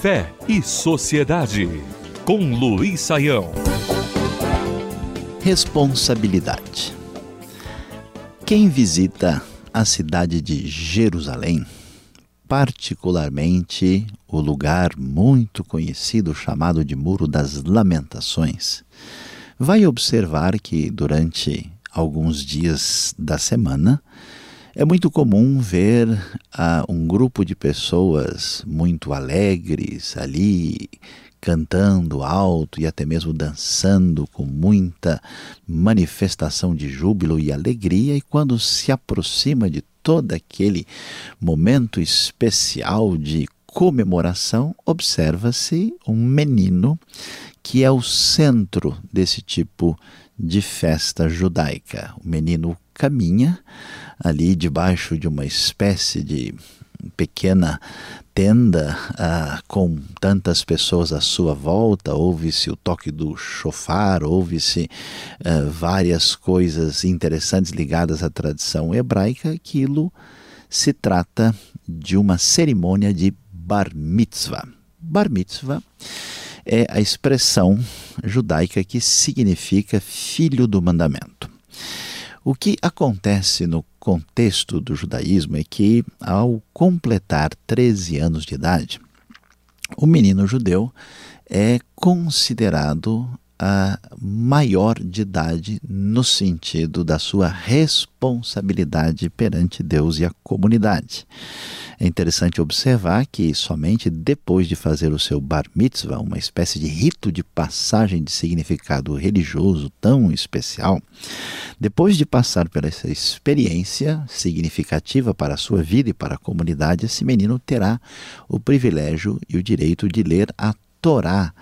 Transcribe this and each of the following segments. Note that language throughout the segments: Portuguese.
Fé e Sociedade, com Luiz Saião. Responsabilidade. Quem visita a cidade de Jerusalém, particularmente o lugar muito conhecido chamado de Muro das Lamentações, vai observar que durante alguns dias da semana é muito comum ver uh, um grupo de pessoas muito alegres ali, cantando alto e até mesmo dançando com muita manifestação de júbilo e alegria, e quando se aproxima de todo aquele momento especial de comemoração, observa-se um menino que é o centro desse tipo de festa judaica. O menino caminha ali debaixo de uma espécie de pequena tenda ah, com tantas pessoas à sua volta, ouve-se o toque do chofar, ouve-se ah, várias coisas interessantes ligadas à tradição hebraica. Aquilo se trata de uma cerimônia de bar mitzvah. Bar mitzvah é a expressão judaica que significa filho do mandamento. O que acontece no contexto do judaísmo é que, ao completar 13 anos de idade, o menino judeu é considerado a maior de idade no sentido da sua responsabilidade perante Deus e a comunidade. É interessante observar que somente depois de fazer o seu bar mitzvah, uma espécie de rito de passagem de significado religioso tão especial, depois de passar por essa experiência significativa para a sua vida e para a comunidade, esse menino terá o privilégio e o direito de ler a Torá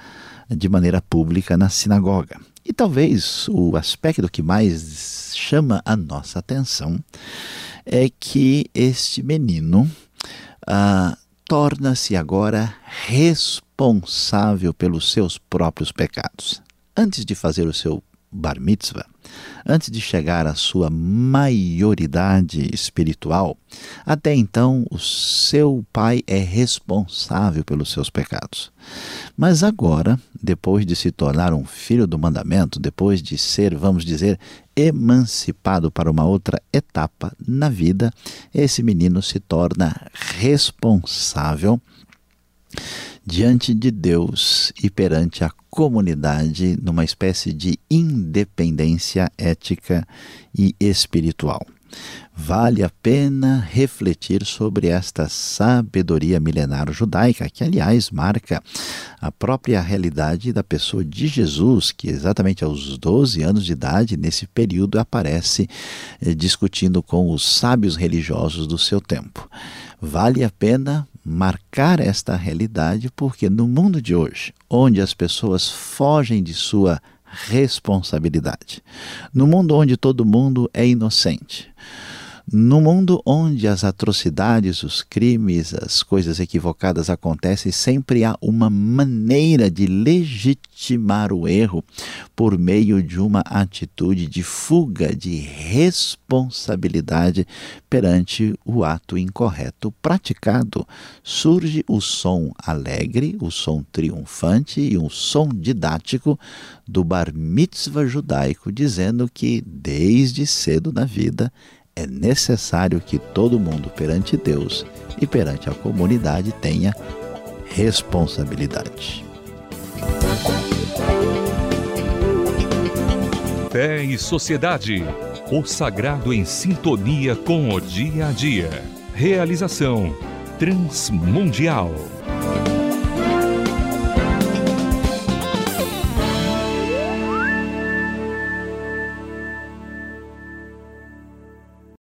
de maneira pública na sinagoga. E talvez o aspecto que mais chama a nossa atenção é que este menino ah, torna-se agora responsável pelos seus próprios pecados. Antes de fazer o seu bar mitzvah, antes de chegar à sua maioridade espiritual, até então o seu pai é responsável pelos seus pecados. Mas agora, depois de se tornar um filho do mandamento, depois de ser, vamos dizer, emancipado para uma outra etapa na vida, esse menino se torna responsável diante de Deus e perante a comunidade numa espécie de independência ética e espiritual. Vale a pena refletir sobre esta sabedoria milenar judaica, que, aliás, marca a própria realidade da pessoa de Jesus, que exatamente aos 12 anos de idade, nesse período, aparece eh, discutindo com os sábios religiosos do seu tempo. Vale a pena marcar esta realidade, porque no mundo de hoje, onde as pessoas fogem de sua responsabilidade, no mundo onde todo mundo é inocente, no mundo onde as atrocidades, os crimes, as coisas equivocadas acontecem, sempre há uma maneira de legitimar o erro por meio de uma atitude de fuga de responsabilidade perante o ato incorreto praticado. Surge o som alegre, o som triunfante e um som didático do bar mitzvah judaico, dizendo que desde cedo na vida é necessário que todo mundo perante Deus e perante a comunidade tenha responsabilidade. Fé e Sociedade. O sagrado em sintonia com o dia a dia. Realização Transmundial.